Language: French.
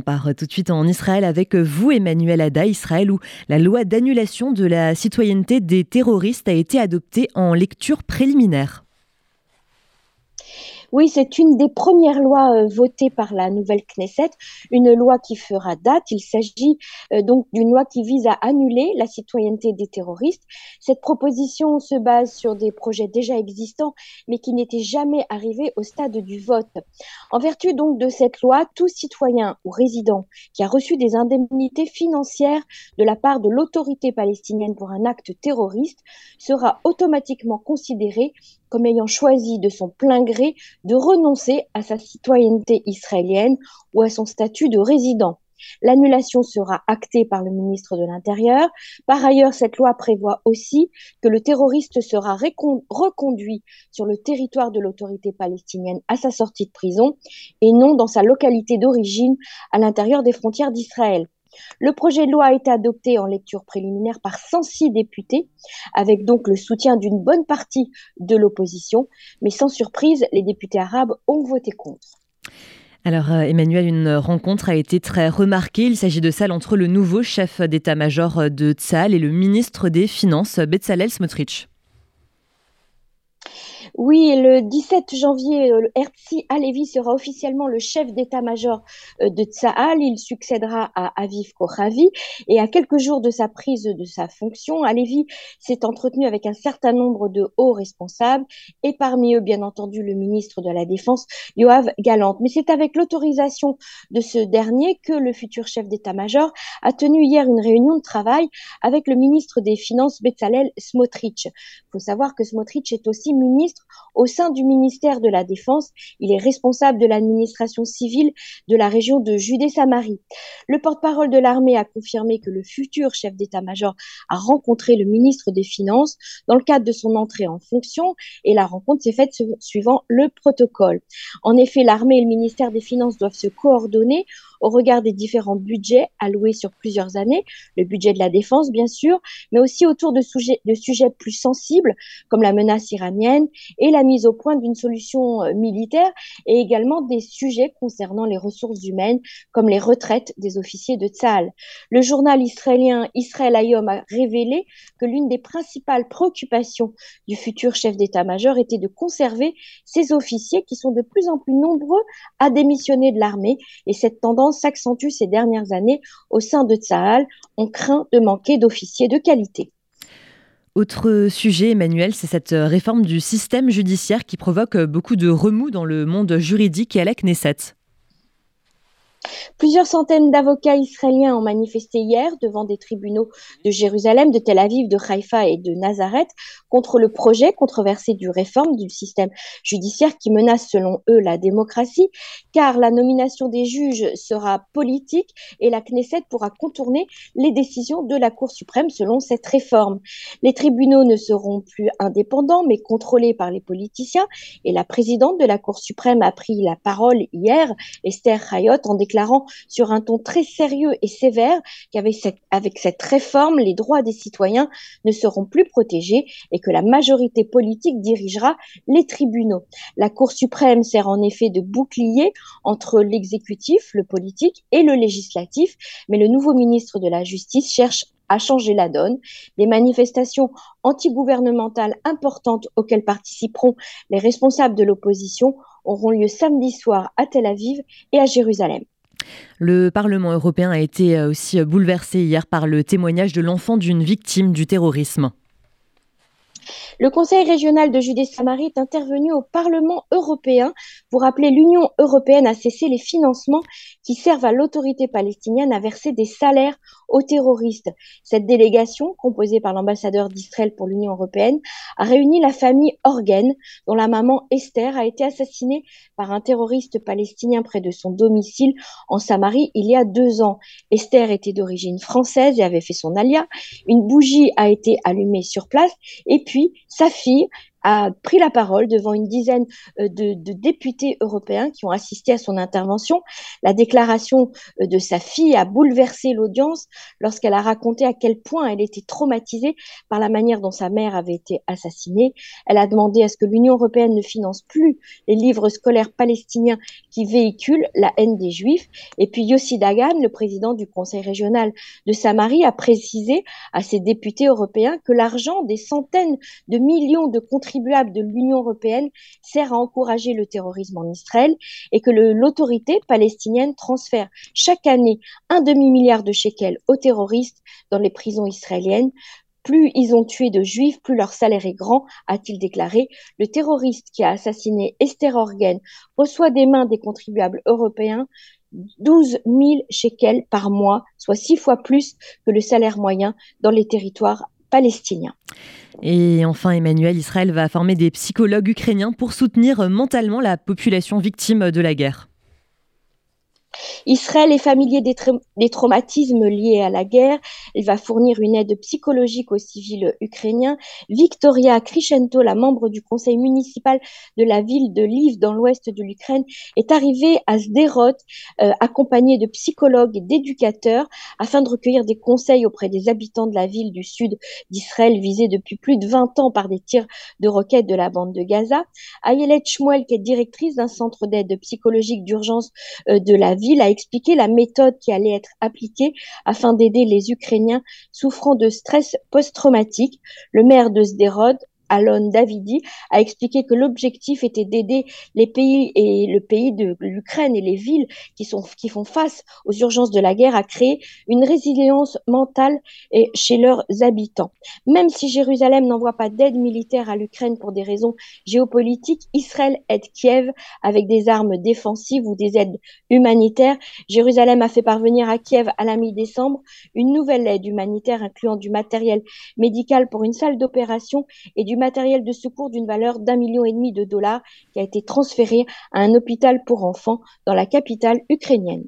on part tout de suite en Israël avec vous, Emmanuel Ada, Israël, où la loi d'annulation de la citoyenneté des terroristes a été adoptée en lecture préliminaire. Oui, c'est une des premières lois euh, votées par la nouvelle Knesset, une loi qui fera date. Il s'agit euh, donc d'une loi qui vise à annuler la citoyenneté des terroristes. Cette proposition se base sur des projets déjà existants, mais qui n'étaient jamais arrivés au stade du vote. En vertu donc de cette loi, tout citoyen ou résident qui a reçu des indemnités financières de la part de l'autorité palestinienne pour un acte terroriste sera automatiquement considéré comme ayant choisi de son plein gré de renoncer à sa citoyenneté israélienne ou à son statut de résident. L'annulation sera actée par le ministre de l'Intérieur. Par ailleurs, cette loi prévoit aussi que le terroriste sera reconduit sur le territoire de l'autorité palestinienne à sa sortie de prison et non dans sa localité d'origine à l'intérieur des frontières d'Israël. Le projet de loi a été adopté en lecture préliminaire par 106 députés, avec donc le soutien d'une bonne partie de l'opposition, mais sans surprise, les députés arabes ont voté contre. Alors euh, Emmanuel, une rencontre a été très remarquée. Il s'agit de celle entre le nouveau chef d'état-major de Tzal et le ministre des Finances, Bezalel Smotrich. Oui, le 17 janvier, euh, Herzli Alevi sera officiellement le chef d'état-major euh, de Tsahal. Il succédera à Aviv Kochavi. Et à quelques jours de sa prise de sa fonction, Alevi s'est entretenu avec un certain nombre de hauts responsables et parmi eux, bien entendu, le ministre de la Défense, Yoav Galante. Mais c'est avec l'autorisation de ce dernier que le futur chef d'état-major a tenu hier une réunion de travail avec le ministre des Finances, Bezalel Smotrich. Il faut savoir que Smotrich est aussi ministre au sein du ministère de la Défense. Il est responsable de l'administration civile de la région de Judée-Samarie. Le porte-parole de l'armée a confirmé que le futur chef d'état-major a rencontré le ministre des Finances dans le cadre de son entrée en fonction et la rencontre s'est faite suivant le protocole. En effet, l'armée et le ministère des Finances doivent se coordonner au regard des différents budgets alloués sur plusieurs années, le budget de la défense bien sûr, mais aussi autour de sujets, de sujets plus sensibles comme la menace iranienne et la mise au point d'une solution euh, militaire et également des sujets concernant les ressources humaines comme les retraites des officiers de Tzal. Le journal israélien Israël Ayom a révélé que l'une des principales préoccupations du futur chef d'état-major était de conserver ces officiers qui sont de plus en plus nombreux à démissionner de l'armée et cette tendance s'accentue ces dernières années au sein de Tsahal. On craint de manquer d'officiers de qualité. Autre sujet, Emmanuel, c'est cette réforme du système judiciaire qui provoque beaucoup de remous dans le monde juridique et à la Knesset. Plusieurs centaines d'avocats israéliens ont manifesté hier devant des tribunaux de Jérusalem, de Tel Aviv, de Haïfa et de Nazareth contre le projet controversé du réforme du système judiciaire qui menace selon eux la démocratie, car la nomination des juges sera politique et la Knesset pourra contourner les décisions de la Cour suprême selon cette réforme. Les tribunaux ne seront plus indépendants mais contrôlés par les politiciens et la présidente de la Cour suprême a pris la parole hier, Esther Hayot, en déclarant sur un ton très sérieux et sévère qu'avec cette, avec cette réforme, les droits des citoyens ne seront plus protégés et que la majorité politique dirigera les tribunaux. La Cour suprême sert en effet de bouclier entre l'exécutif, le politique et le législatif, mais le nouveau ministre de la Justice cherche à changer la donne. Des manifestations antigouvernementales importantes auxquelles participeront les responsables de l'opposition auront lieu samedi soir à Tel Aviv et à Jérusalem. Le Parlement européen a été aussi bouleversé hier par le témoignage de l'enfant d'une victime du terrorisme. Le Conseil régional de Judée-Samarie est intervenu au Parlement européen pour appeler l'Union européenne à cesser les financements qui servent à l'autorité palestinienne à verser des salaires aux terroristes. Cette délégation, composée par l'ambassadeur d'Israël pour l'Union européenne, a réuni la famille Orgen, dont la maman Esther a été assassinée par un terroriste palestinien près de son domicile en Samarie il y a deux ans. Esther était d'origine française et avait fait son alia. Une bougie a été allumée sur place et puis sa fille a pris la parole devant une dizaine euh, de, députés européens qui ont assisté à son intervention. La déclaration euh, de sa fille a bouleversé l'audience lorsqu'elle a raconté à quel point elle était traumatisée par la manière dont sa mère avait été assassinée. Elle a demandé à ce que l'Union européenne ne finance plus les livres scolaires palestiniens qui véhiculent la haine des Juifs. Et puis Yossi Dagan, le président du Conseil régional de Samarie, a précisé à ses députés européens que l'argent des centaines de millions de contribuables de l'Union européenne sert à encourager le terrorisme en Israël et que l'autorité palestinienne transfère chaque année un demi-milliard de shekels aux terroristes dans les prisons israéliennes. Plus ils ont tué de juifs, plus leur salaire est grand, a-t-il déclaré. Le terroriste qui a assassiné Esther Orgen reçoit des mains des contribuables européens 12 000 shekels par mois, soit six fois plus que le salaire moyen dans les territoires palestiniens. Et enfin, Emmanuel, Israël va former des psychologues ukrainiens pour soutenir mentalement la population victime de la guerre. Israël est familier des, traumatismes liés à la guerre. Il va fournir une aide psychologique aux civils ukrainiens. Victoria Krishento, la membre du conseil municipal de la ville de Lviv dans l'ouest de l'Ukraine, est arrivée à Sderot euh, accompagnée de psychologues et d'éducateurs afin de recueillir des conseils auprès des habitants de la ville du sud d'Israël visée depuis plus de 20 ans par des tirs de roquettes de la bande de Gaza. Ayelet Shmuel, qui est directrice d'un centre d'aide psychologique d'urgence euh, de la ville, a expliqué la méthode qui allait être appliquée afin d'aider les Ukrainiens souffrant de stress post-traumatique. Le maire de Sderot Alon Davidi, a expliqué que l'objectif était d'aider les pays et le pays de l'Ukraine et les villes qui, sont, qui font face aux urgences de la guerre à créer une résilience mentale chez leurs habitants. Même si Jérusalem n'envoie pas d'aide militaire à l'Ukraine pour des raisons géopolitiques, Israël aide Kiev avec des armes défensives ou des aides humanitaires. Jérusalem a fait parvenir à Kiev à la mi-décembre une nouvelle aide humanitaire incluant du matériel médical pour une salle d'opération et du matériel de secours d'une valeur d'un million et demi de dollars qui a été transféré à un hôpital pour enfants dans la capitale ukrainienne.